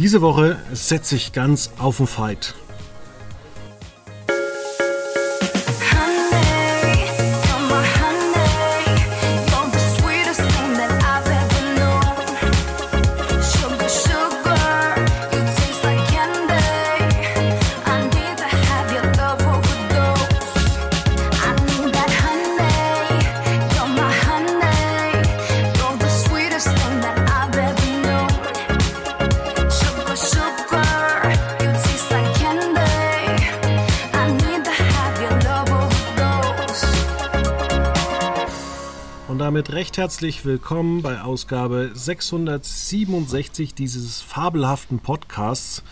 Diese Woche setze ich ganz auf den Fight. Herzlich willkommen bei Ausgabe 667 dieses fabelhaften Podcasts.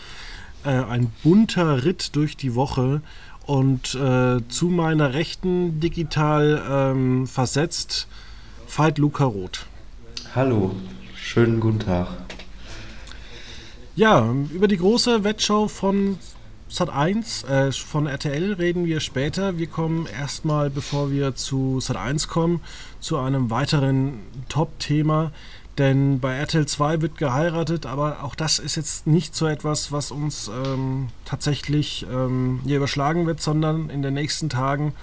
Äh, ein bunter Ritt durch die Woche und äh, zu meiner Rechten digital ähm, versetzt Veit Luca Roth. Hallo, schönen guten Tag. Ja, über die große Wettshow von Sat 1 äh, von RTL reden wir später. Wir kommen erstmal, bevor wir zu Sat 1 kommen, zu einem weiteren Top-Thema. Denn bei RTL 2 wird geheiratet, aber auch das ist jetzt nicht so etwas, was uns ähm, tatsächlich ähm, hier überschlagen wird, sondern in den nächsten Tagen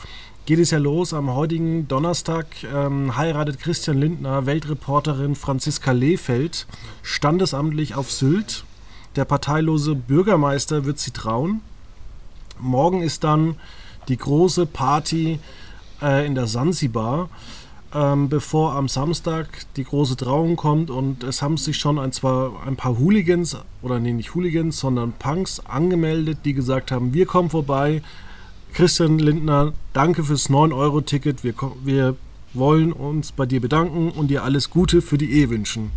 geht es ja los. Am heutigen Donnerstag ähm, heiratet Christian Lindner Weltreporterin Franziska Lehfeld standesamtlich auf Sylt der parteilose Bürgermeister wird sie trauen. Morgen ist dann die große Party äh, in der Sansibar, ähm, bevor am Samstag die große Trauung kommt. Und es haben sich schon ein, zwar ein paar Hooligans, oder nee, nicht Hooligans, sondern Punks angemeldet, die gesagt haben, wir kommen vorbei. Christian Lindner, danke fürs 9-Euro-Ticket. Wir, wir wollen uns bei dir bedanken und dir alles Gute für die Ehe wünschen.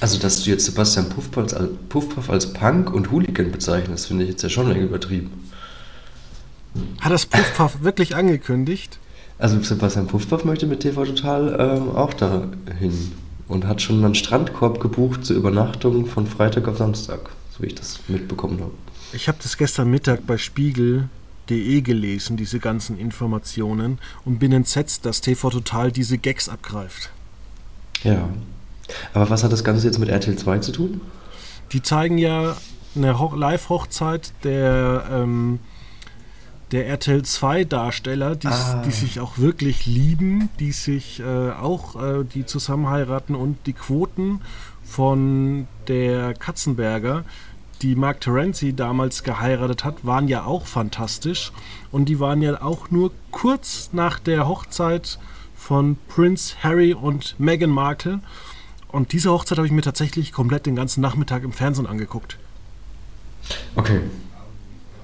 Also, dass du jetzt Sebastian Puffpuff als, Puffpuff als Punk und Hooligan bezeichnest, finde ich jetzt ja schon länger übertrieben. Hat das Puffpuff wirklich angekündigt? Also, Sebastian Puffpuff möchte mit TV Total ähm, auch dahin und hat schon einen Strandkorb gebucht zur Übernachtung von Freitag auf Samstag, so wie ich das mitbekommen habe. Ich habe das gestern Mittag bei Spiegel.de gelesen, diese ganzen Informationen, und bin entsetzt, dass TV Total diese Gags abgreift. Ja, aber was hat das Ganze jetzt mit RTL 2 zu tun? Die zeigen ja eine Live-Hochzeit der, ähm, der RTL 2 Darsteller, die, ah. die, sich auch wirklich lieben, die sich äh, auch, äh, die zusammen heiraten und die Quoten von der Katzenberger, die Mark Terenzi damals geheiratet hat, waren ja auch fantastisch und die waren ja auch nur kurz nach der Hochzeit von Prince Harry und Meghan Markle und diese Hochzeit habe ich mir tatsächlich komplett den ganzen Nachmittag im Fernsehen angeguckt. Okay.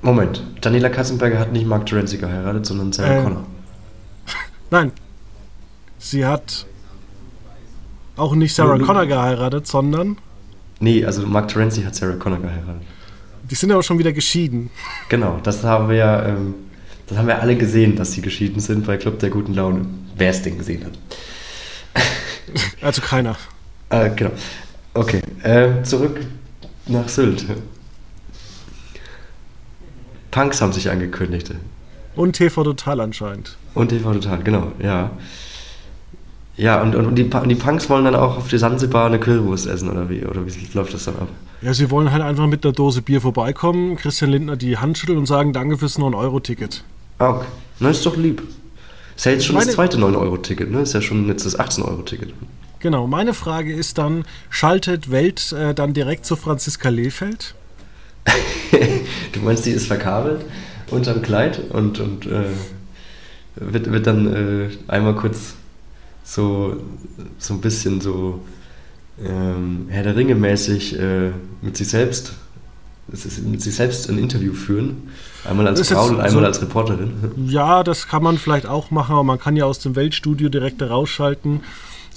Moment. Daniela Katzenberger hat nicht Mark Terenzi geheiratet, sondern Sarah äh, Connor. Nein. Sie hat auch nicht Sarah Connor geheiratet, sondern. Nee, also Mark Terenzi hat Sarah Connor geheiratet. Die sind aber schon wieder geschieden. Genau, das haben wir ja. Ähm, das haben wir alle gesehen, dass sie geschieden sind bei Club der guten Laune. Wer es denn gesehen hat. Also keiner. Äh, genau. Okay, äh, zurück nach Sylt. Punks haben sich angekündigt. Und TV Total anscheinend. Und TV Total, genau, ja. Ja, und, und, die, und die Punks wollen dann auch auf die Sansibar eine Kühlwurst essen, oder wie? Oder wie läuft das dann ab? Ja, sie wollen halt einfach mit einer Dose Bier vorbeikommen, Christian Lindner die Hand schütteln und sagen, danke fürs 9-Euro-Ticket. Ah, okay. Na, ist doch lieb. Ist ja jetzt schon Meine... das zweite 9-Euro-Ticket, ne? Ist ja schon jetzt das 18-Euro-Ticket. Genau, meine Frage ist dann, schaltet Welt äh, dann direkt zu Franziska Lehfeld? du meinst, die ist verkabelt unterm Kleid und, und äh, wird, wird dann äh, einmal kurz so, so ein bisschen so ähm, Herr der Ringe mäßig äh, mit sich selbst mit sich selbst ein Interview führen. Einmal als Frau und einmal so, als Reporterin. Ja, das kann man vielleicht auch machen, aber man kann ja aus dem Weltstudio direkt rausschalten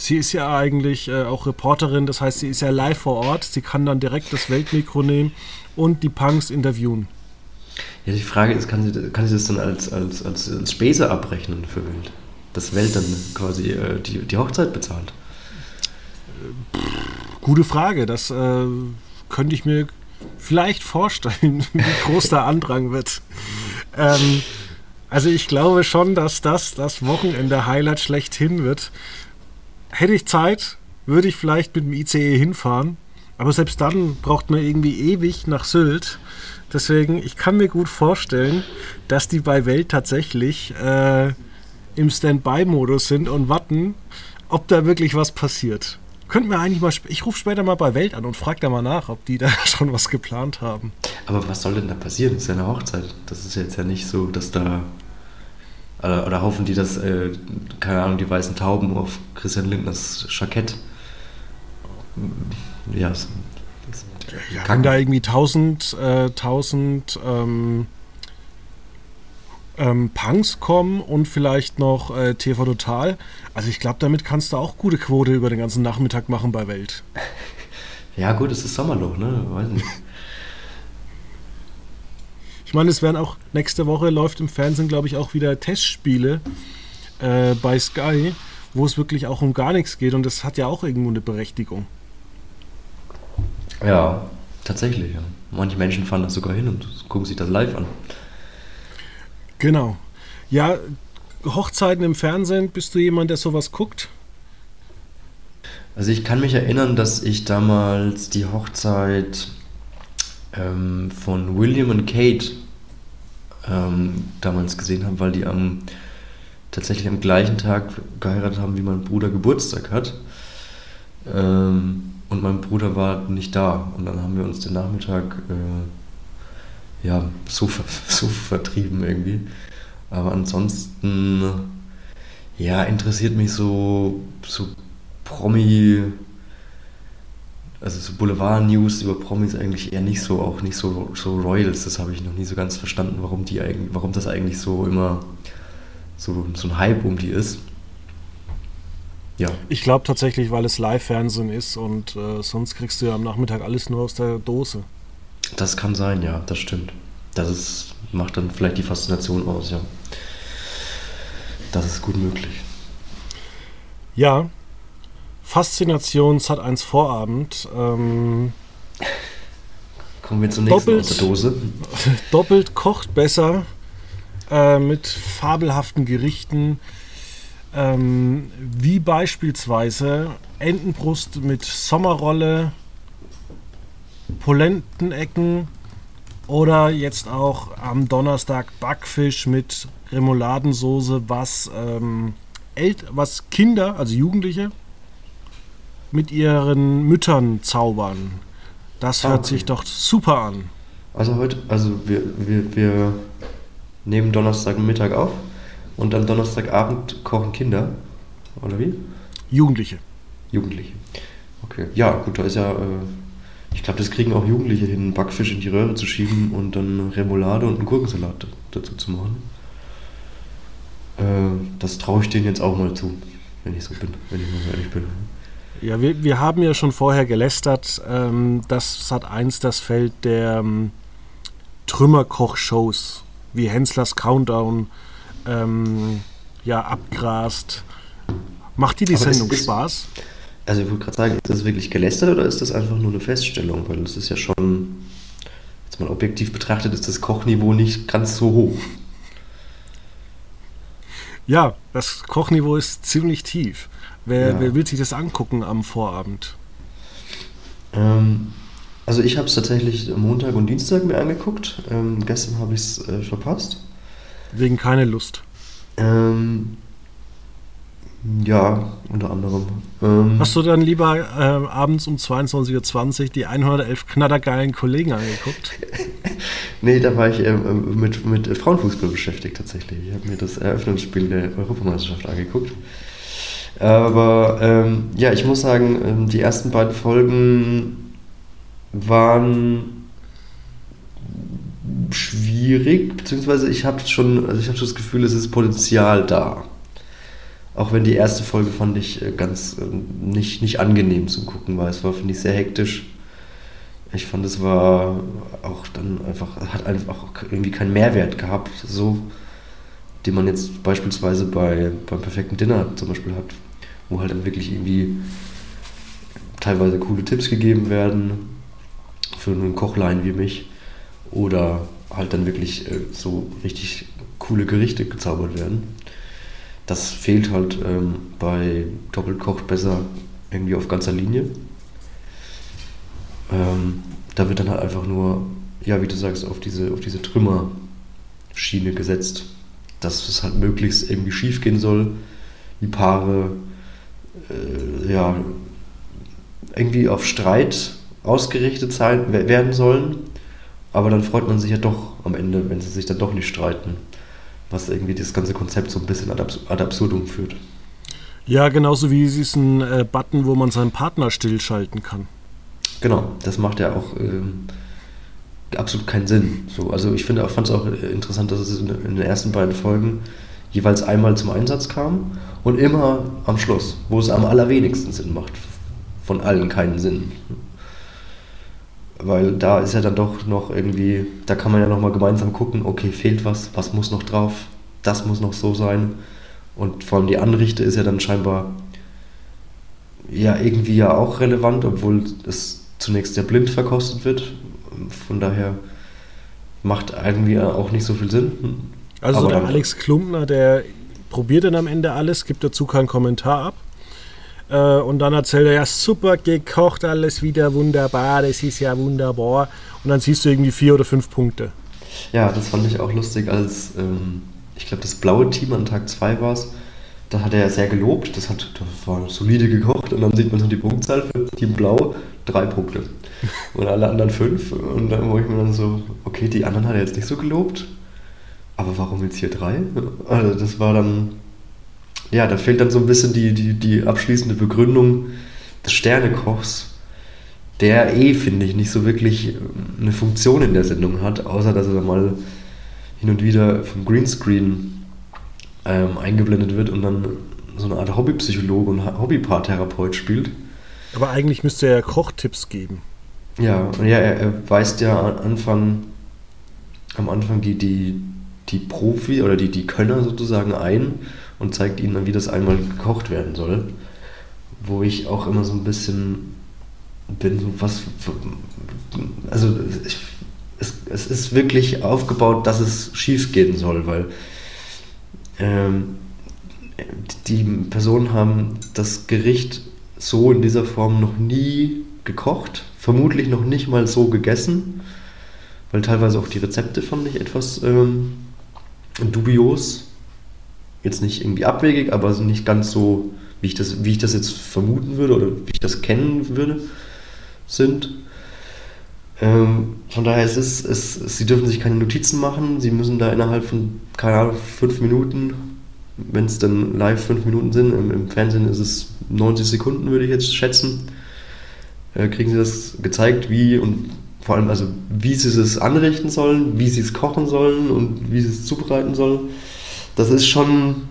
Sie ist ja eigentlich äh, auch Reporterin, das heißt, sie ist ja live vor Ort. Sie kann dann direkt das Weltmikro nehmen und die Punks interviewen. Ja, die Frage ist, kann sie, kann sie das dann als, als, als, als Spese abrechnen für Welt? Dass Welt dann quasi äh, die, die Hochzeit bezahlt? Gute Frage. Das äh, könnte ich mir vielleicht vorstellen, wie groß der Andrang wird. Ähm, also ich glaube schon, dass das das Wochenende-Highlight schlechthin wird hätte ich Zeit, würde ich vielleicht mit dem ICE hinfahren Aber selbst dann braucht man irgendwie ewig nach Sylt. Deswegen, ich kann mir gut vorstellen, dass die bei Welt tatsächlich äh, im Standby-Modus sind und warten, ob da wirklich was passiert. Könnten wir eigentlich mal, ich rufe später mal bei Welt an und frage da mal nach, ob die da schon was geplant haben. Aber was soll denn da passieren? Das ist ja eine Hochzeit. Das ist jetzt ja nicht so, dass da. Oder, hoffen die, dass, äh, keine Ahnung, die weißen Tauben auf Christian Lindners Jackett. Ja, das, das ja, kann da irgendwie 1000, äh, 1000 ähm, ähm, Punks kommen und vielleicht noch äh, TV Total. Also ich glaube, damit kannst du auch gute Quote über den ganzen Nachmittag machen bei Welt. Ja gut, es ist Sommerloch, ne? Weiß nicht. Ich meine, es werden auch nächste Woche läuft im Fernsehen, glaube ich, auch wieder Testspiele äh, bei Sky, wo es wirklich auch um gar nichts geht und das hat ja auch irgendwo eine Berechtigung. Ja, tatsächlich. Ja. Manche Menschen fahren da sogar hin und gucken sich das live an. Genau. Ja, Hochzeiten im Fernsehen, bist du jemand, der sowas guckt? Also ich kann mich erinnern, dass ich damals die Hochzeit ähm, von William und Kate ähm, damals gesehen habe, weil die am tatsächlich am gleichen Tag geheiratet haben, wie mein Bruder Geburtstag hat. Ähm, und mein Bruder war nicht da. Und dann haben wir uns den Nachmittag äh, ja, so, so vertrieben irgendwie. Aber ansonsten, ja, interessiert mich so, so Promi, also so Boulevard-News über Promis eigentlich eher nicht so, auch nicht so, so Royals. Das habe ich noch nie so ganz verstanden, warum, die eigentlich, warum das eigentlich so immer so, so ein Hype um die ist. Ja. Ich glaube tatsächlich, weil es Live-Fernsehen ist und äh, sonst kriegst du ja am Nachmittag alles nur aus der Dose. Das kann sein, ja, das stimmt. Das ist, macht dann vielleicht die Faszination aus, ja. Das ist gut möglich. Ja, Faszination hat eins Vorabend. Ähm, Kommen wir zum nächsten doppelt, Dose. Doppelt kocht besser äh, mit fabelhaften Gerichten, ähm, wie beispielsweise Entenbrust mit Sommerrolle, Polentenecken oder jetzt auch am Donnerstag Backfisch mit Remouladensoße, was, ähm, was Kinder, also Jugendliche, mit ihren Müttern zaubern. Das hört okay. sich doch super an. Also heute, also wir, wir, wir nehmen Donnerstagmittag auf und am Donnerstagabend kochen Kinder, oder wie? Jugendliche. Jugendliche. Okay. Ja, gut, da ist ja, äh, ich glaube, das kriegen auch Jugendliche hin, Backfisch in die Röhre zu schieben und dann Remoulade und einen Gurkensalat dazu zu machen. Äh, das traue ich denen jetzt auch mal zu, wenn ich so bin, wenn ich mal ehrlich bin. Ja, wir, wir haben ja schon vorher gelästert, ähm, dass Sat1 das Feld der ähm, Trümmerkoch-Shows wie Henslers Countdown ähm, ja, abgrast. Macht dir die Aber Sendung ist, Spaß? Also ich wollte gerade sagen, ist das wirklich gelästert oder ist das einfach nur eine Feststellung? Weil das ist ja schon, jetzt mal objektiv betrachtet, ist das Kochniveau nicht ganz so hoch. Ja, das Kochniveau ist ziemlich tief. Wer, ja. wer will sich das angucken am Vorabend? Ähm, also ich habe es tatsächlich Montag und Dienstag mir angeguckt. Ähm, gestern habe ich es äh, verpasst. Wegen keine Lust. Ähm, ja, unter anderem. Ähm, Hast du dann lieber äh, abends um 22.20 Uhr die 111 knattergeilen Kollegen angeguckt? nee, da war ich äh, mit, mit Frauenfußball beschäftigt tatsächlich. Ich habe mir das Eröffnungsspiel der Europameisterschaft angeguckt. Aber ähm, ja, ich muss sagen, ähm, die ersten beiden Folgen waren schwierig, beziehungsweise ich habe schon, also ich schon das Gefühl, es ist Potenzial da. Auch wenn die erste Folge fand ich äh, ganz äh, nicht, nicht angenehm zum Gucken war. Es war, finde ich, sehr hektisch. Ich fand, es war auch dann einfach, hat einfach irgendwie keinen Mehrwert gehabt, so, den man jetzt beispielsweise bei, beim perfekten Dinner zum Beispiel hat wo halt dann wirklich irgendwie teilweise coole Tipps gegeben werden für einen Kochlein wie mich oder halt dann wirklich äh, so richtig coole Gerichte gezaubert werden. Das fehlt halt ähm, bei Doppelkoch besser irgendwie auf ganzer Linie. Ähm, da wird dann halt einfach nur, ja, wie du sagst, auf diese, auf diese Trümmerschiene gesetzt, dass es halt möglichst irgendwie schief gehen soll, die Paare äh, ja, irgendwie auf Streit ausgerichtet sein, werden sollen, aber dann freut man sich ja doch am Ende, wenn sie sich dann doch nicht streiten, was irgendwie das ganze Konzept so ein bisschen ad, ad absurdum führt. Ja, genauso wie diesen äh, Button, wo man seinen Partner stillschalten kann. Genau, das macht ja auch ähm, absolut keinen Sinn. So, also ich finde, fand es auch interessant, dass es in, in, den ersten beiden Folgen jeweils einmal zum Einsatz kam und immer am Schluss, wo es am allerwenigsten Sinn macht. Von allen keinen Sinn. Weil da ist ja dann doch noch irgendwie, da kann man ja nochmal gemeinsam gucken, okay, fehlt was, was muss noch drauf, das muss noch so sein. Und vor allem die Anrichte ist ja dann scheinbar ja irgendwie ja auch relevant, obwohl es zunächst ja blind verkostet wird. Von daher macht irgendwie auch nicht so viel Sinn. Also der Alex Klumpner, der probiert dann am Ende alles, gibt dazu keinen Kommentar ab. Äh, und dann erzählt er, ja super gekocht, alles wieder wunderbar, das ist ja wunderbar. Und dann siehst du irgendwie vier oder fünf Punkte. Ja, das fand ich auch lustig, als ähm, ich glaube das blaue Team an Tag 2 war es, da hat er sehr gelobt, das, hat, das war solide gekocht und dann sieht man so die Punktzahl für Team Blau, drei Punkte. Und alle anderen fünf. Und dann, wo ich mir dann so, okay, die anderen hat er jetzt nicht so gelobt, aber warum jetzt hier drei? Also das war dann, ja, da fehlt dann so ein bisschen die, die, die abschließende Begründung des Sternekochs, der eh, finde ich, nicht so wirklich eine Funktion in der Sendung hat, außer dass er mal hin und wieder vom Greenscreen ähm, eingeblendet wird und dann so eine Art Hobbypsychologe und Hobbypaartherapeut spielt. Aber eigentlich müsste er Kochtipps geben. Ja, und ja, er, er weist ja am Anfang, am Anfang die, die, die Profi oder die, die Könner sozusagen ein und zeigt ihnen dann, wie das einmal gekocht werden soll. Wo ich auch immer so ein bisschen bin, so was. Also, ich, es, es ist wirklich aufgebaut, dass es schief gehen soll, weil ähm, die Personen haben das Gericht so in dieser Form noch nie gekocht, vermutlich noch nicht mal so gegessen, weil teilweise auch die Rezepte fand ich etwas ähm, dubios. Jetzt nicht irgendwie abwegig, aber nicht ganz so, wie ich, das, wie ich das jetzt vermuten würde oder wie ich das kennen würde, sind. Ähm, von daher ist es, es, sie dürfen sich keine Notizen machen, sie müssen da innerhalb von, keine Ahnung, fünf Minuten, wenn es dann live fünf Minuten sind, im, im, Fernsehen ist es 90 Sekunden, würde ich jetzt schätzen, äh, kriegen sie das gezeigt, wie und vor allem also wie sie es anrichten sollen, wie sie es kochen sollen und wie sie es zubereiten sollen. Das ist schon,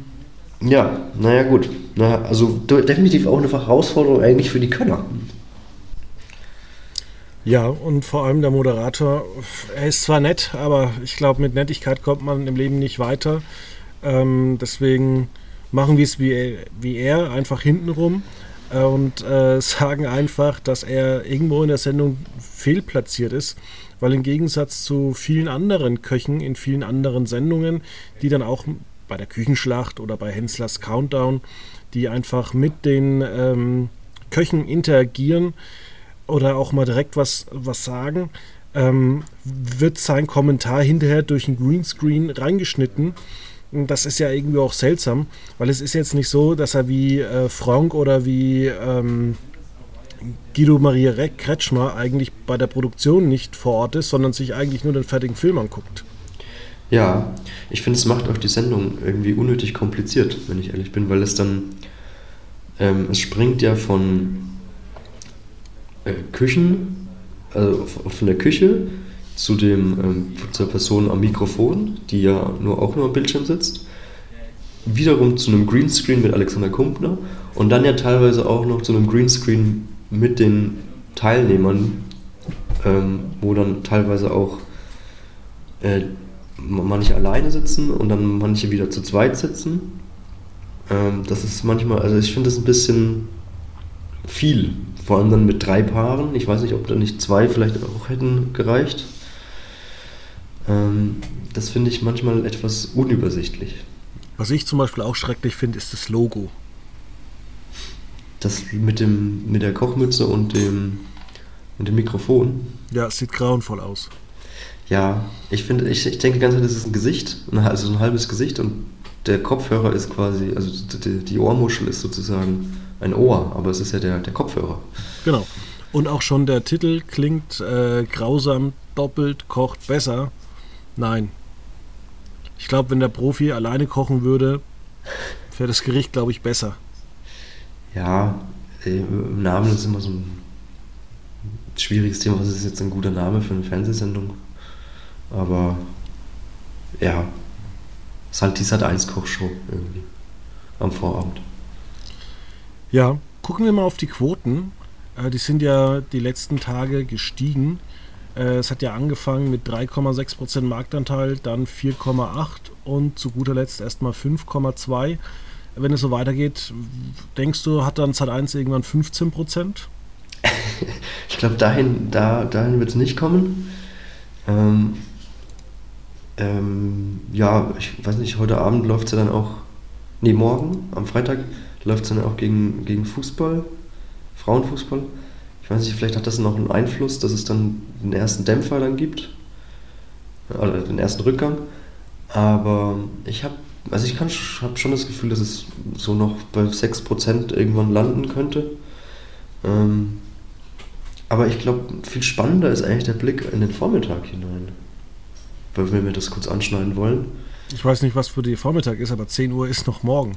ja, naja gut. Na, also definitiv auch eine Herausforderung eigentlich für die Könner. Ja, und vor allem der Moderator, er ist zwar nett, aber ich glaube, mit Nettigkeit kommt man im Leben nicht weiter. Ähm, deswegen machen wir es wie, wie er, einfach hintenrum und äh, sagen einfach, dass er irgendwo in der Sendung fehlplatziert ist, weil im Gegensatz zu vielen anderen Köchen in vielen anderen Sendungen, die dann auch bei der Küchenschlacht oder bei Henslers Countdown, die einfach mit den ähm, Köchen interagieren, oder auch mal direkt was, was sagen, ähm, wird sein Kommentar hinterher durch ein Greenscreen reingeschnitten. Das ist ja irgendwie auch seltsam, weil es ist jetzt nicht so, dass er wie äh, Frank oder wie ähm, Guido Maria Kretschmer eigentlich bei der Produktion nicht vor Ort ist, sondern sich eigentlich nur den fertigen Film anguckt. Ja, ich finde, es macht auch die Sendung irgendwie unnötig kompliziert, wenn ich ehrlich bin, weil es dann, ähm, es springt ja von äh, Küchen, also von der Küche zu dem ähm, zur Person am Mikrofon, die ja nur auch nur am Bildschirm sitzt, wiederum zu einem Greenscreen mit Alexander Kumpner und dann ja teilweise auch noch zu einem Greenscreen mit den Teilnehmern, ähm, wo dann teilweise auch äh, manche alleine sitzen und dann manche wieder zu zweit sitzen. Ähm, das ist manchmal, also ich finde das ein bisschen viel. Vor allem dann mit drei Paaren. Ich weiß nicht, ob da nicht zwei vielleicht auch hätten gereicht. Ähm, das finde ich manchmal etwas unübersichtlich. Was ich zum Beispiel auch schrecklich finde, ist das Logo. Das mit, dem, mit der Kochmütze und dem Und dem Mikrofon. Ja, es sieht grauenvoll aus. Ja, ich finde, ich, ich denke die ganze Zeit, das ist ein Gesicht, also ein halbes Gesicht und der Kopfhörer ist quasi, also die, die Ohrmuschel ist sozusagen ein Ohr, aber es ist ja der, der Kopfhörer. Genau. Und auch schon der Titel klingt äh, grausam, doppelt, kocht besser. Nein. Ich glaube, wenn der Profi alleine kochen würde, wäre das Gericht, glaube ich, besser. Ja, im Namen ist immer so ein schwieriges Thema. Was ist jetzt ein guter Name für eine Fernsehsendung? Aber ja, die Sat 1 Kochshow irgendwie am Vorabend. Ja, gucken wir mal auf die Quoten. Äh, die sind ja die letzten Tage gestiegen. Äh, es hat ja angefangen mit 3,6% Marktanteil, dann 4,8% und zu guter Letzt erstmal 5,2%. Wenn es so weitergeht, denkst du, hat dann Sat 1 irgendwann 15%? ich glaube, dahin, da, dahin wird es nicht kommen. Ähm, ähm, ja, ich weiß nicht, heute Abend läuft es ja dann auch, nee, morgen, am Freitag, läuft es dann auch gegen, gegen Fußball, Frauenfußball. Ich weiß nicht, vielleicht hat das noch einen Einfluss, dass es dann den ersten Dämpfer dann gibt, oder den ersten Rückgang. Aber ich habe also ich habe schon das Gefühl, dass es so noch bei 6% irgendwann landen könnte. Ähm, aber ich glaube, viel spannender ist eigentlich der Blick in den Vormittag hinein. Weil wir das kurz anschneiden wollen. Ich weiß nicht, was für die Vormittag ist, aber 10 Uhr ist noch morgen.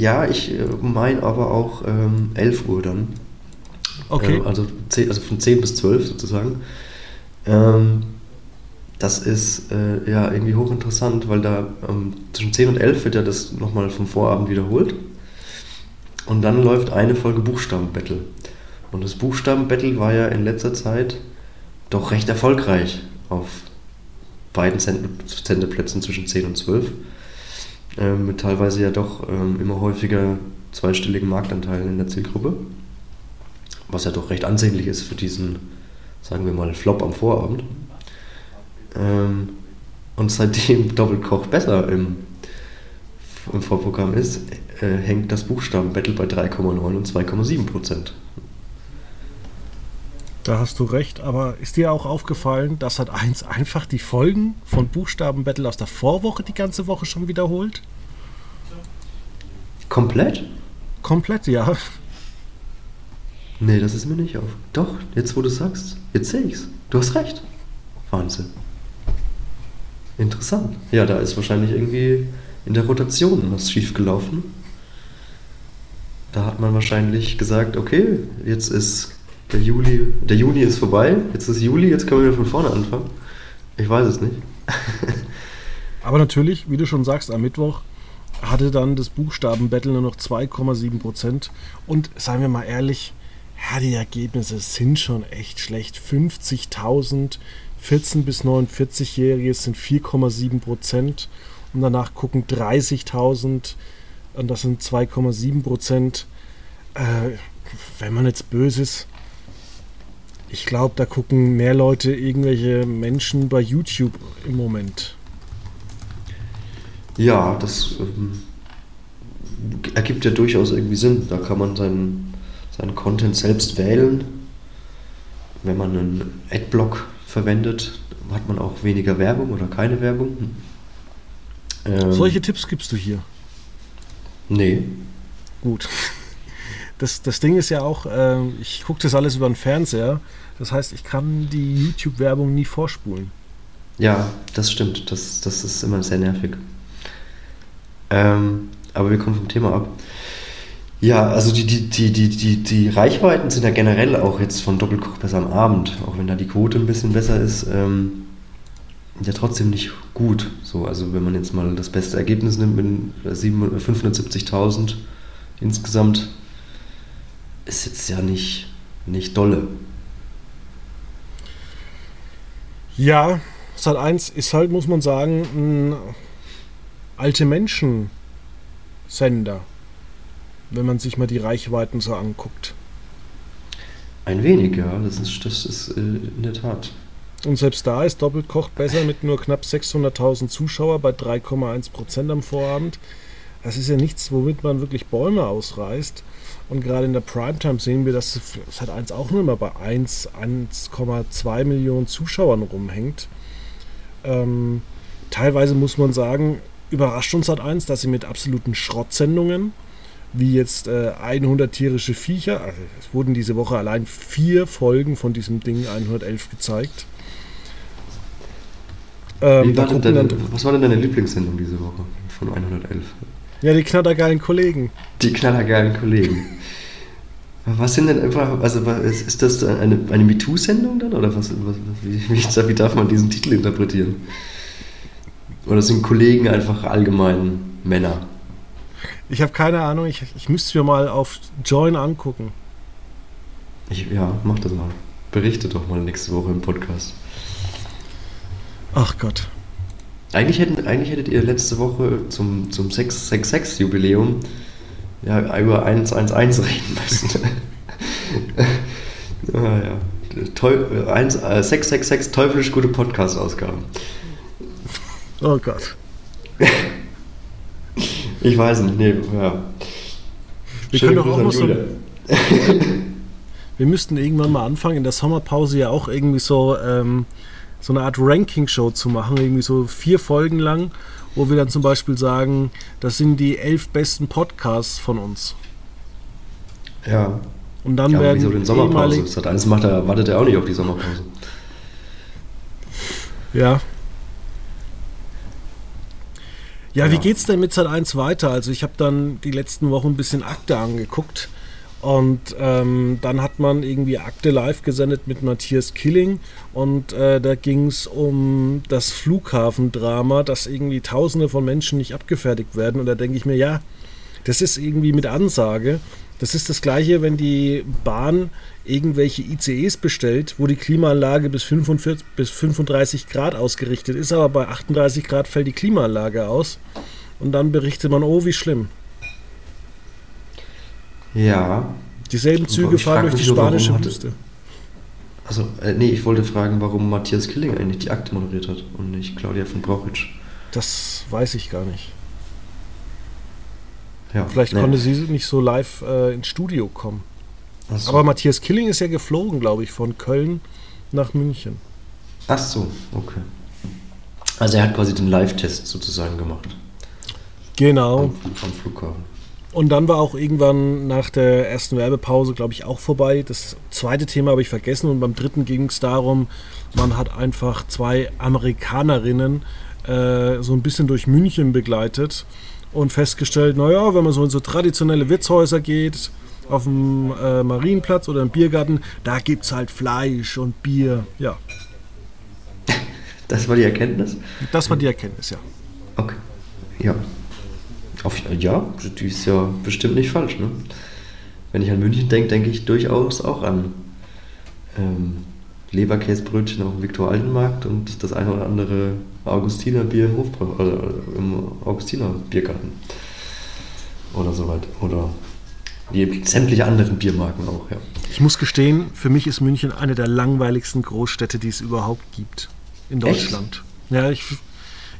Ja, ich äh, meine aber auch ähm, 11 Uhr dann. Okay. Äh, also, 10, also von 10 bis 12 sozusagen. Ähm, das ist äh, ja irgendwie hochinteressant, weil da ähm, zwischen 10 und 11 wird ja das nochmal vom Vorabend wiederholt. Und dann läuft eine Folge Buchstabenbattle. Und das Buchstabenbattle war ja in letzter Zeit doch recht erfolgreich auf beiden Sendeplätzen zwischen 10 und 12. Ähm, mit teilweise ja doch ähm, immer häufiger zweistelligen Marktanteilen in der Zielgruppe. Was ja doch recht ansehnlich ist für diesen, sagen wir mal, Flop am Vorabend. Ähm, und seitdem Doppelkoch besser im, im Vorprogramm ist, äh, hängt das Buchstabenbattle bei 3,9 und 2,7 Prozent. Da hast du recht, aber ist dir auch aufgefallen, dass hat 1 einfach die Folgen von Buchstabenbattle aus der Vorwoche die ganze Woche schon wiederholt? Komplett? Komplett, ja. Nee, das ist mir nicht auf. Doch, jetzt wo du sagst, jetzt sehe ich's. Du hast recht. Wahnsinn. Interessant. Ja, da ist wahrscheinlich irgendwie in der Rotation was schiefgelaufen. Da hat man wahrscheinlich gesagt, okay, jetzt ist der Juli, der Juni ist vorbei, jetzt ist Juli, jetzt können wir wieder von vorne anfangen. Ich weiß es nicht. Aber natürlich, wie du schon sagst, am Mittwoch hatte dann das Buchstabenbattle nur noch 2,7 Prozent. Und seien wir mal ehrlich, ja, die Ergebnisse sind schon echt schlecht. 50.000 14 bis 49-Jährige sind 4,7 Prozent und danach gucken 30.000 und das sind 2,7 Prozent. Äh, wenn man jetzt böse ist, ich glaube, da gucken mehr Leute irgendwelche Menschen bei YouTube im Moment. Ja, das ähm, ergibt ja durchaus irgendwie Sinn. Da kann man seinen, seinen Content selbst wählen. Wenn man einen Adblock verwendet, hat man auch weniger Werbung oder keine Werbung. Ähm, Solche Tipps gibst du hier? Nee. Gut. Das, das Ding ist ja auch, äh, ich gucke das alles über den Fernseher. Das heißt, ich kann die YouTube-Werbung nie vorspulen. Ja, das stimmt. Das, das ist immer sehr nervig. Ähm, aber wir kommen vom Thema ab. Ja, also die, die, die, die, die, die Reichweiten sind ja generell auch jetzt von Doppelkoch besser am Abend, auch wenn da die Quote ein bisschen besser ist, ähm, ja trotzdem nicht gut. So, also wenn man jetzt mal das beste Ergebnis nimmt mit 570.000 insgesamt, ist jetzt ja nicht, nicht dolle. Ja, Sat 1 ist halt, muss man sagen, ein alte Menschen-Sender wenn man sich mal die Reichweiten so anguckt. Ein wenig, ja, das ist, das ist äh, in der Tat. Und selbst da ist Doppelkoch besser mit nur knapp 600.000 Zuschauer bei 3,1 Prozent am Vorabend. das ist ja nichts, womit man wirklich Bäume ausreißt. Und gerade in der Primetime sehen wir, dass Sat 1 auch nur mal bei 1,2 Millionen Zuschauern rumhängt. Ähm, teilweise muss man sagen, überrascht uns Sat 1, dass sie mit absoluten Schrottsendungen, wie jetzt äh, 100 tierische Viecher, also es wurden diese Woche allein vier Folgen von diesem Ding 111 gezeigt. Ähm, war deine, was war denn deine Lieblingssendung diese Woche von 111? Ja, die knallergeilen Kollegen. Die knallergeilen Kollegen. Was sind denn einfach, also ist das eine, eine MeToo-Sendung dann oder was, was wie, wie, darf man diesen Titel interpretieren? Oder sind Kollegen einfach allgemein Männer? Ich habe keine Ahnung, ich, ich müsste mir mal auf Join angucken. Ich, ja, mach das mal. Berichte doch mal nächste Woche im Podcast. Ach Gott. Eigentlich, hätten, eigentlich hättet ihr letzte Woche zum, zum 666-Jubiläum ja, über 111 reden müssen. ah, ja. Teu 1, äh, 666 teuflisch gute Podcast-Ausgaben. Oh Gott. ich weiß nicht, nee, ja. Wir Schöne können doch auch so. Wir müssten irgendwann mal anfangen, in der Sommerpause ja auch irgendwie so, ähm, so eine Art Ranking-Show zu machen, irgendwie so vier Folgen lang wo wir dann zum Beispiel sagen, das sind die elf besten Podcasts von uns. Ja. Und dann ja, werden wieso denn Sommerpause? Das hat eines macht er, wartet er auch nicht auf die Sommerpause. Ja. Ja, ja. wie geht's denn mit Zeit 1 weiter? Also ich habe dann die letzten Wochen ein bisschen Akte angeguckt und ähm, dann hat man irgendwie Akte live gesendet mit Matthias Killing und äh, da ging es um das Flughafendrama, dass irgendwie Tausende von Menschen nicht abgefertigt werden. Und da denke ich mir, ja, das ist irgendwie mit Ansage. Das ist das gleiche, wenn die Bahn irgendwelche ICEs bestellt, wo die Klimaanlage bis, 45, bis 35 Grad ausgerichtet ist, aber bei 38 Grad fällt die Klimaanlage aus. Und dann berichtet man, oh, wie schlimm. Ja. Dieselben Züge fahren durch die spanische Küste. Also, äh, nee, ich wollte fragen, warum Matthias Killing eigentlich die Akte moderiert hat und nicht Claudia von Brauchitsch. Das weiß ich gar nicht. Ja, Vielleicht nee. konnte sie nicht so live äh, ins Studio kommen. So. Aber Matthias Killing ist ja geflogen, glaube ich, von Köln nach München. Ach so, okay. Also er hat quasi den Live-Test sozusagen gemacht. Genau. Am, am Flughafen. Und dann war auch irgendwann nach der ersten Werbepause, glaube ich, auch vorbei. Das zweite Thema habe ich vergessen und beim dritten ging es darum, man hat einfach zwei Amerikanerinnen äh, so ein bisschen durch München begleitet und festgestellt, naja, wenn man so in so traditionelle Wirtshäuser geht, auf dem äh, Marienplatz oder im Biergarten, da gibt es halt Fleisch und Bier, ja. Das war die Erkenntnis? Das war die Erkenntnis, ja. Okay, ja. Auf, ja, die ist ja bestimmt nicht falsch. Ne? Wenn ich an München denke, denke ich durchaus auch an ähm, Leberkäsebrötchen auf dem Viktor-Alten-Markt und das eine oder andere Augustiner-Bier im, Hofbrau also im Augustiner-Biergarten. Oder so weit. Oder die sämtliche anderen Biermarken auch, ja. Ich muss gestehen, für mich ist München eine der langweiligsten Großstädte, die es überhaupt gibt in Deutschland. Echt? Ja, ich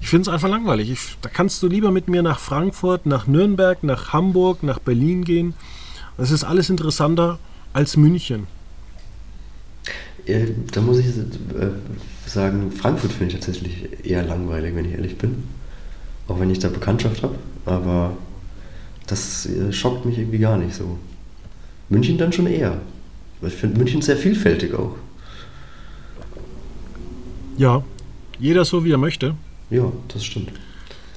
ich finde es einfach langweilig. Ich, da kannst du lieber mit mir nach Frankfurt, nach Nürnberg, nach Hamburg, nach Berlin gehen. Das ist alles interessanter als München. Äh, da muss ich äh, sagen, Frankfurt finde ich tatsächlich eher langweilig, wenn ich ehrlich bin. Auch wenn ich da Bekanntschaft habe. Aber das äh, schockt mich irgendwie gar nicht so. München dann schon eher. Ich finde München sehr vielfältig auch. Ja, jeder so wie er möchte. Ja, das stimmt.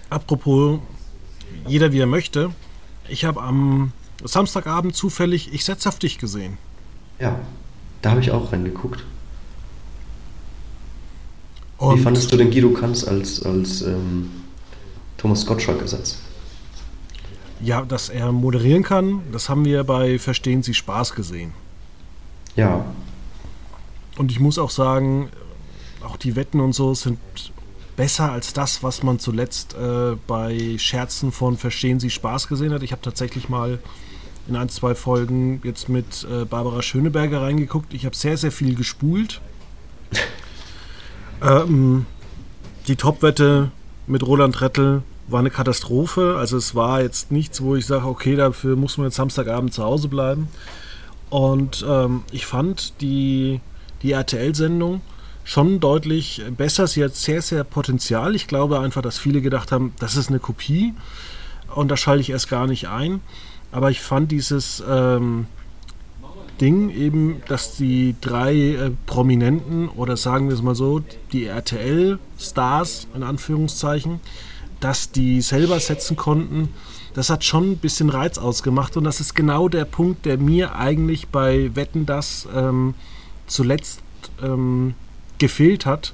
Apropos, jeder wie er möchte. Ich habe am Samstagabend zufällig Ich setz auf dich gesehen. Ja, da habe ich auch reingeguckt. Und wie fandest du den Guido Kanz als, als ähm, Thomas Gottschalk-Ersatz? Ja, dass er moderieren kann, das haben wir bei Verstehen Sie Spaß gesehen. Ja. Und ich muss auch sagen, auch die Wetten und so sind besser als das, was man zuletzt äh, bei Scherzen von Verstehen Sie Spaß gesehen hat. Ich habe tatsächlich mal in ein, zwei Folgen jetzt mit äh, Barbara Schöneberger reingeguckt. Ich habe sehr, sehr viel gespult. ähm, die Topwette mit Roland Rettel war eine Katastrophe. Also es war jetzt nichts, wo ich sage, okay, dafür muss man jetzt Samstagabend zu Hause bleiben. Und ähm, ich fand die, die RTL-Sendung schon deutlich besser. Sie hat sehr, sehr Potenzial. Ich glaube einfach, dass viele gedacht haben, das ist eine Kopie und da schalte ich erst gar nicht ein. Aber ich fand dieses ähm, Ding eben, dass die drei äh, Prominenten oder sagen wir es mal so, die RTL-Stars in Anführungszeichen, dass die selber setzen konnten, das hat schon ein bisschen Reiz ausgemacht und das ist genau der Punkt, der mir eigentlich bei Wetten das ähm, zuletzt ähm, gefehlt hat,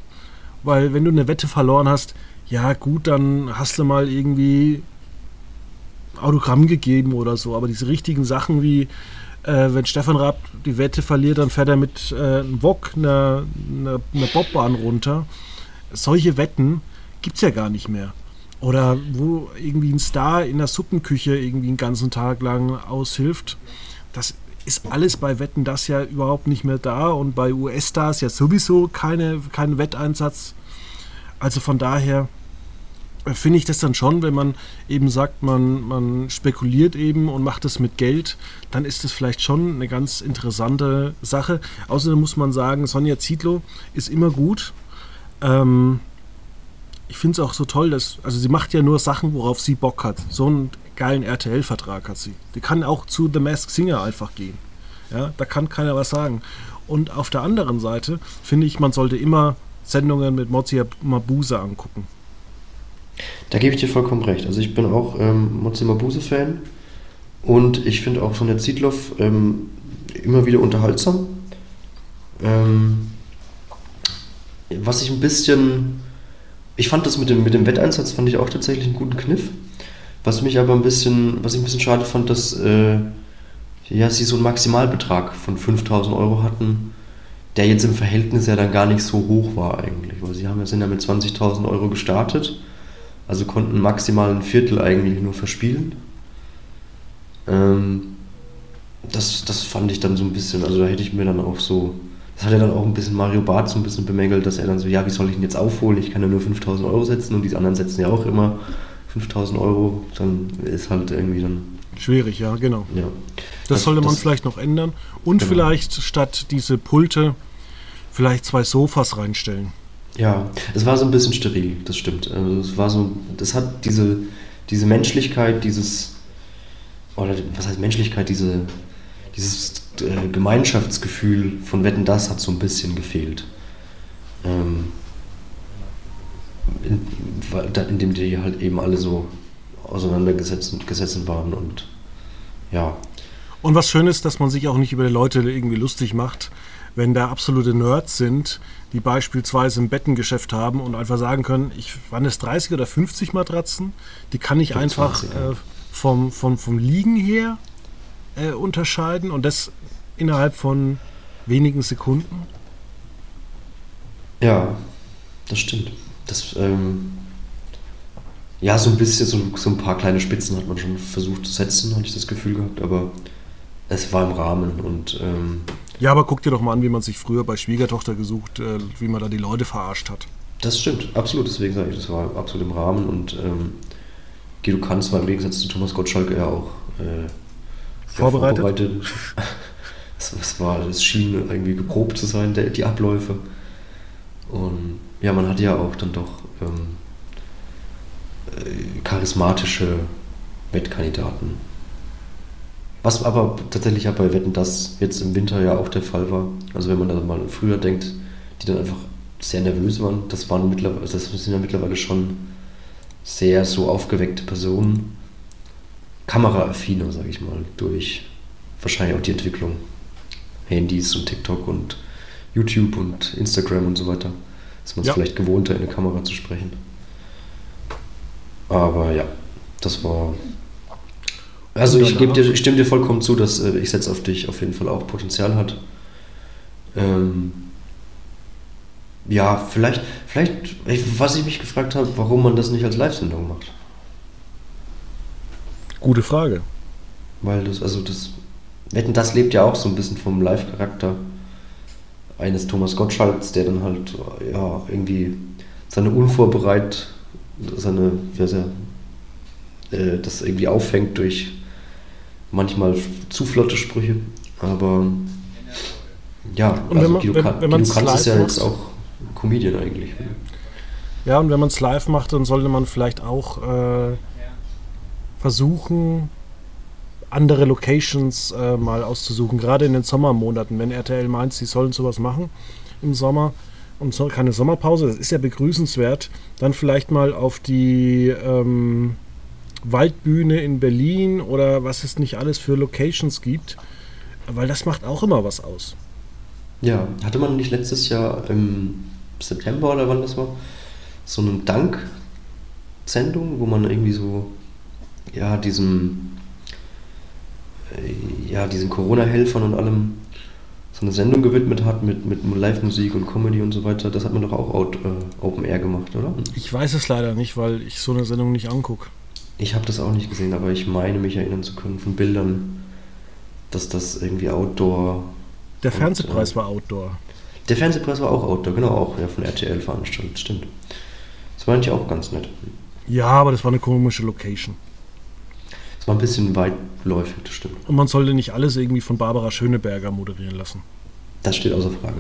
weil wenn du eine Wette verloren hast, ja gut, dann hast du mal irgendwie Autogramm gegeben oder so, aber diese richtigen Sachen wie äh, wenn Stefan Raab die Wette verliert, dann fährt er mit äh, einem Wok eine, eine, eine Bobbahn runter. Solche Wetten gibt es ja gar nicht mehr. Oder wo irgendwie ein Star in der Suppenküche irgendwie einen ganzen Tag lang aushilft. Das ist alles bei Wetten das ja überhaupt nicht mehr da und bei US-Stars ja sowieso keine, kein Wetteinsatz. Also von daher finde ich das dann schon, wenn man eben sagt, man, man spekuliert eben und macht es mit Geld, dann ist das vielleicht schon eine ganz interessante Sache. Außerdem muss man sagen, Sonja Zietlow ist immer gut. Ähm, ich finde es auch so toll, dass, also sie macht ja nur Sachen, worauf sie Bock hat. So einen geilen RTL-Vertrag hat sie. Die kann auch zu The Mask Singer einfach gehen. Ja, da kann keiner was sagen. Und auf der anderen Seite finde ich, man sollte immer Sendungen mit Mozia Mabuse angucken. Da gebe ich dir vollkommen recht. Also ich bin auch ähm, Mozzi Mabuse-Fan und ich finde auch Sonja Zietloff ähm, immer wieder unterhaltsam. Ähm, was ich ein bisschen, ich fand das mit dem, mit dem Wetteinsatz, fand ich auch tatsächlich einen guten Kniff. Was mich aber ein bisschen, was ich ein bisschen schade fand, dass äh, ja, sie so einen Maximalbetrag von 5000 Euro hatten, der jetzt im Verhältnis ja dann gar nicht so hoch war eigentlich. Weil sie haben, sind ja mit 20.000 Euro gestartet also konnten maximal ein Viertel eigentlich nur verspielen. Ähm, das, das fand ich dann so ein bisschen, also da hätte ich mir dann auch so, das hat ja dann auch ein bisschen Mario Barth so ein bisschen bemängelt, dass er dann so, ja, wie soll ich ihn jetzt aufholen? Ich kann ja nur 5000 Euro setzen und die anderen setzen ja auch immer 5000 Euro, dann ist halt irgendwie dann. Schwierig, ja, genau. Ja. Das, das sollte man das, vielleicht noch ändern und genau. vielleicht statt diese Pulte vielleicht zwei Sofas reinstellen. Ja, es war so ein bisschen steril, das stimmt. Also es war so, das hat diese, diese Menschlichkeit, dieses, oder was heißt Menschlichkeit, diese, dieses äh, Gemeinschaftsgefühl von Wetten, das hat so ein bisschen gefehlt. Ähm, in, indem die halt eben alle so auseinandergesetzt gesetzt waren und ja. Und was schön ist, dass man sich auch nicht über die Leute irgendwie lustig macht, wenn da absolute Nerds sind, die beispielsweise ein Bettengeschäft haben und einfach sagen können, ich waren es 30 oder 50 Matratzen, die kann ich einfach 20, ja. äh, vom, vom, vom Liegen her äh, unterscheiden und das innerhalb von wenigen Sekunden. Ja, das stimmt. Das, ähm, ja, so ein bisschen, so, so ein paar kleine Spitzen hat man schon versucht zu setzen, hatte ich das Gefühl gehabt, aber es war im Rahmen und ähm, ja, aber guck dir doch mal an, wie man sich früher bei Schwiegertochter gesucht, äh, wie man da die Leute verarscht hat. Das stimmt, absolut. Deswegen sage ich, das war absolut im Rahmen. Und ähm, Guido Kanz war im Gegensatz zu Thomas Gottschalk ja auch äh, vorbereitet. vorbereitet. es, war, es schien irgendwie geprobt zu sein, der, die Abläufe. Und ja, man hatte ja auch dann doch ähm, äh, charismatische Wettkandidaten was aber tatsächlich ja bei Wetten das jetzt im Winter ja auch der Fall war. Also wenn man da mal früher denkt, die dann einfach sehr nervös waren, das waren mittlerweile, das sind ja mittlerweile schon sehr so aufgeweckte Personen. Kameraaffiner, sage ich mal, durch wahrscheinlich auch die Entwicklung. Handys und TikTok und YouTube und Instagram und so weiter. Ist man es ja. vielleicht gewohnter, in eine Kamera zu sprechen. Aber ja, das war also ich, dir, ich stimme dir vollkommen zu, dass äh, ich setze auf dich auf jeden Fall auch Potenzial hat. Ähm, ja, vielleicht, vielleicht, was ich mich gefragt habe, warum man das nicht als Live-Sendung macht. Gute Frage. Weil das, also das, Wetten, das lebt ja auch so ein bisschen vom Live-Charakter eines Thomas Gottschalks, der dann halt, ja, irgendwie seine unvorbereitet, seine, wie heißt er, äh, das irgendwie auffängt durch manchmal zu flotte Sprüche. Aber ja, Und also man- Guido, wenn- wenn Guido Kanz ist ja jetzt auch Comedian eigentlich. Ja, und wenn man es live macht, dann sollte man vielleicht auch äh, versuchen, andere Locations äh, mal auszusuchen, gerade in den Sommermonaten. Wenn RTL meint, sie sollen sowas machen im Sommer und so, keine Sommerpause, das ist ja begrüßenswert, dann vielleicht mal auf die ähm, Waldbühne in Berlin oder was es nicht alles für Locations gibt, weil das macht auch immer was aus. Ja, hatte man nicht letztes Jahr im September oder wann das war, so eine Dank-Sendung, wo man irgendwie so, ja, diesem, ja, diesen Corona-Helfern und allem so eine Sendung gewidmet hat mit, mit Live-Musik und Comedy und so weiter. Das hat man doch auch out, äh, Open Air gemacht, oder? Ich weiß es leider nicht, weil ich so eine Sendung nicht angucke. Ich habe das auch nicht gesehen, aber ich meine mich erinnern zu können von Bildern, dass das irgendwie Outdoor. Der Und, Fernsehpreis äh, war Outdoor. Der Fernsehpreis war auch Outdoor, genau, auch ja, von RTL veranstaltet, stimmt. Das war eigentlich auch ganz nett. Ja, aber das war eine komische Location. Es war ein bisschen weitläufig, das stimmt. Und man sollte nicht alles irgendwie von Barbara Schöneberger moderieren lassen. Das steht außer Frage.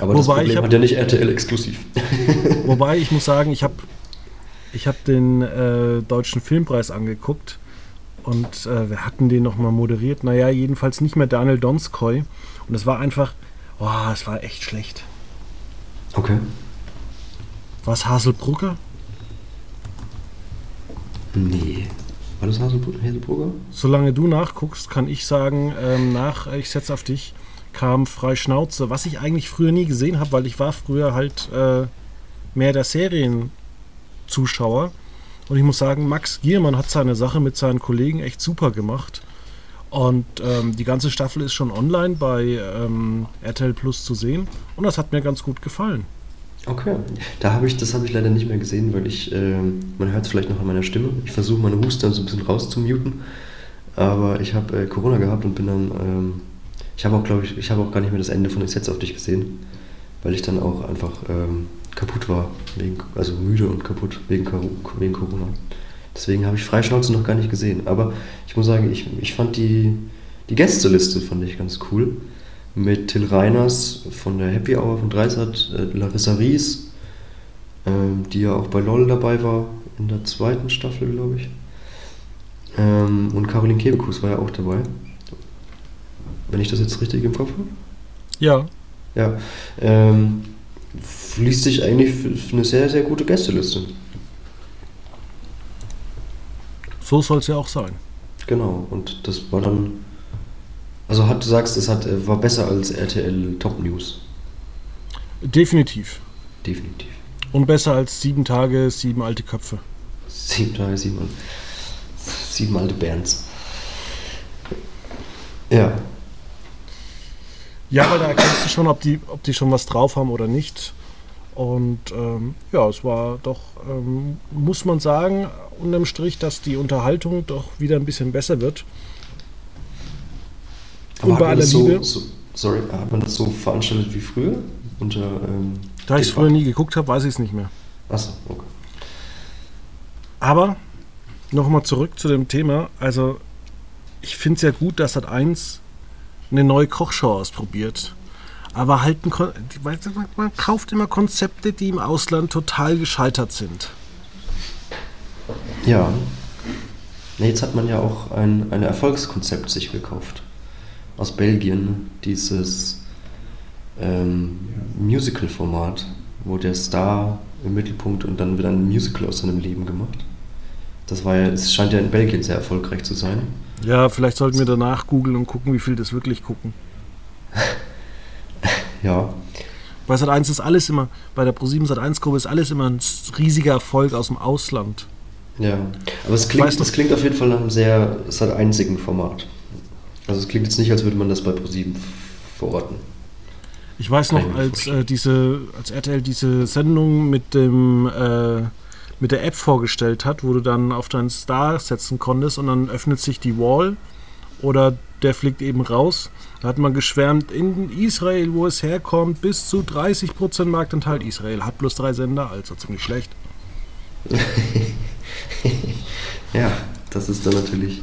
Aber das Wobei, ich Problem hab- hat ja nicht RTL exklusiv. Wobei ich muss sagen, ich habe ich hab den äh, Deutschen Filmpreis angeguckt und äh, wir hatten den nochmal moderiert. Naja, jedenfalls nicht mehr Daniel Donskoy. Und es war einfach, oh, es war echt schlecht. Okay. War es Haselbrugger? Nee. War das Haselbrugger? Solange du nachguckst, kann ich sagen, ähm, nach Ich setze auf dich kam Frei Schnauze, was ich eigentlich früher nie gesehen habe, weil ich war früher halt äh, mehr der Serienzuschauer. Und ich muss sagen, Max Giermann hat seine Sache mit seinen Kollegen echt super gemacht. Und ähm, die ganze Staffel ist schon online bei ähm, RTL Plus zu sehen. Und das hat mir ganz gut gefallen. Okay. Da habe ich, das habe ich leider nicht mehr gesehen, weil ich, ähm, man hört es vielleicht noch an meiner Stimme. Ich versuche meine Huste so ein bisschen rauszumuten. Aber ich habe äh, Corona gehabt und bin dann, ähm, ich habe auch, glaube ich, ich habe auch gar nicht mehr das Ende von Ich setze auf dich gesehen, weil ich dann auch einfach ähm, kaputt war, wegen, also müde und kaputt wegen, wegen Corona. Deswegen habe ich Freischnauze noch gar nicht gesehen. Aber ich muss sagen, ich, ich fand die, die Gästeliste fand ich ganz cool. Mit Till Reiners von der Happy Hour von Dreisat, äh, Larissa Ries, ähm, die ja auch bei LOL dabei war, in der zweiten Staffel, glaube ich. Ähm, und Caroline Kebekus war ja auch dabei. Wenn ich das jetzt richtig im Kopf habe. Ja, Ja. Ähm, liest sich eigentlich für eine sehr, sehr gute Gästeliste. so soll es ja auch sein. Genau. Und das war dann. Also hat, du sagst, es hat, äh, war besser als RTL Top News. Definitiv. Definitiv. Und besser als sieben Tage, sieben alte Köpfe. Sieben Tage, sieben, sieben alte Bands. Ja. Ja, weil da erkennst du schon, ob die, ob die schon was drauf haben oder nicht. Und ähm, ja, es war doch, ähm, muss man sagen, unterm Strich, dass die Unterhaltung doch wieder ein bisschen besser wird. Und hat bei man aller das so, Liebe. so, sorry, hat man das so veranstaltet wie früher? Unter, ähm, Da ich es früher nie geguckt habe, weiß ich es nicht mehr. Achso, okay. Aber nochmal zurück zu dem Thema. Also, ich finde es ja gut, dass Sat 1 eine neue Kochshow ausprobiert. Aber halt ein Kon man, kauft immer Konzepte, die im Ausland total gescheitert sind. Ja. Jetzt hat man ja auch ein, ein Erfolgskonzept sich gekauft. Aus Belgien, dieses ähm, Musical-Format, wo der Star im Mittelpunkt und dann wird ein Musical aus seinem Leben gemacht. Das war ja, es scheint ja in Belgien sehr erfolgreich zu sein. Ja, vielleicht sollten wir danach googeln und gucken, wie viel das wirklich gucken. Ja, Bei Sat 1 ist alles immer, bei der Pro7 Sat 1 Gruppe ist alles immer ein riesiger Erfolg aus dem Ausland. ja. Aber es klingt, es klingt auf jeden Fall nach einem sehr seit einzigen Format. Also es klingt jetzt nicht, als würde man das bei ProSieben verorten. Ich weiß noch, als, äh, diese, als RTL diese Sendung mit dem äh, mit der App vorgestellt hat, wo du dann auf deinen Star setzen konntest und dann öffnet sich die Wall oder der fliegt eben raus. Da hat man geschwärmt, in Israel, wo es herkommt, bis zu 30% Marktanteil. Israel hat bloß drei Sender, also ziemlich schlecht. Ja, das ist dann natürlich,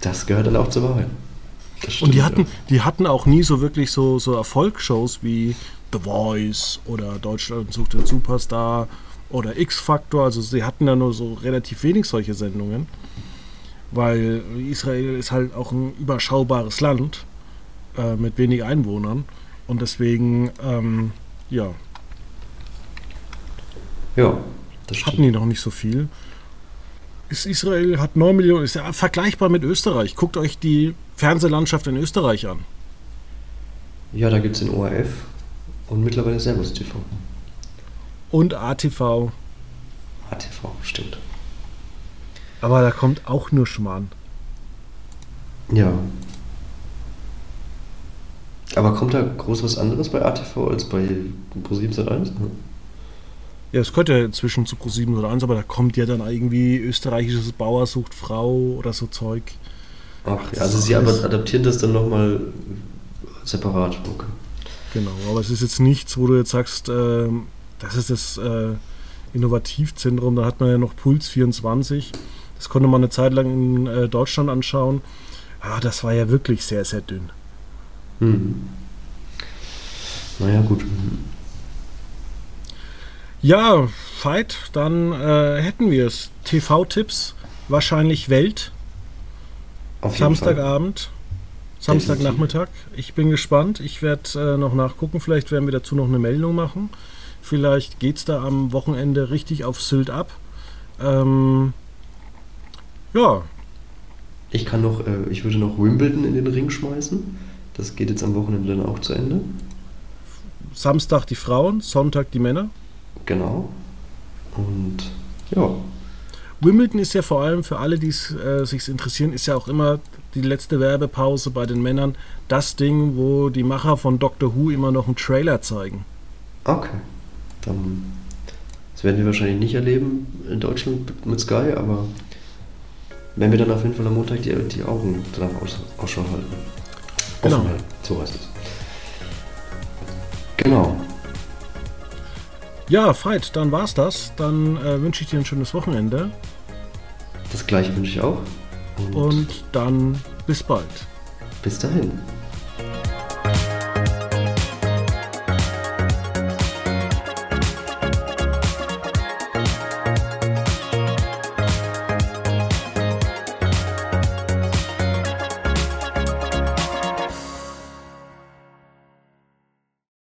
das gehört dann auch zur Wahrheit. Und die hatten, die hatten auch nie so wirklich so, so Erfolgsshows wie The Voice oder Deutschland sucht den Superstar oder X-Factor. Also sie hatten da nur so relativ wenig solche Sendungen, weil Israel ist halt auch ein überschaubares Land äh, mit wenig Einwohnern und deswegen, ähm, ja. Ja, das hatten die noch nicht so viel. Ist Israel hat 9 Millionen, ist ja vergleichbar mit Österreich. Guckt euch die Fernsehlandschaft in Österreich an. Ja, da gibt es den ORF und mittlerweile Servus TV. Und ATV. ATV, stimmt. Aber da kommt auch nur Schmarrn. Ja. Aber kommt da groß was anderes bei ATV als bei Pro7 Sat1? Ja, es könnte ja inzwischen zu Pro7 oder 1, aber da kommt ja dann irgendwie österreichisches Bauer sucht Frau oder so Zeug. Ach, ja, also sie aber adaptieren das dann nochmal separat. Okay. Genau, aber es ist jetzt nichts, wo du jetzt sagst, äh, das ist das äh, Innovativzentrum, da hat man ja noch Puls 24. Das konnte man eine Zeit lang in äh, Deutschland anschauen. Ah, das war ja wirklich sehr, sehr dünn. Hm. Naja, gut. Ja, Fight, dann äh, hätten wir es. TV-Tipps, wahrscheinlich Welt. Samstagabend, Samstagnachmittag. Ich bin gespannt. Ich werde äh, noch nachgucken. Vielleicht werden wir dazu noch eine Meldung machen. Vielleicht geht es da am Wochenende richtig auf Sylt ab. Ähm, ja. Ich kann noch, äh, ich würde noch Wimbledon in den Ring schmeißen. Das geht jetzt am Wochenende dann auch zu Ende. Samstag die Frauen, Sonntag die Männer. Genau. Und ja. Wimbledon ist ja vor allem für alle, die äh, sich interessieren, ist ja auch immer die letzte Werbepause bei den Männern das Ding, wo die Macher von Doctor Who immer noch einen Trailer zeigen. Okay. Dann, das werden wir wahrscheinlich nicht erleben in Deutschland mit Sky, aber werden wir dann auf jeden Fall am Montag die, die Augen danach Ausschau halten. Genau. Offenheit, so heißt es. Genau. Ja, Veit, dann war's das. Dann äh, wünsche ich dir ein schönes Wochenende. Das gleiche wünsche ich auch. Und, Und dann bis bald. Bis dahin.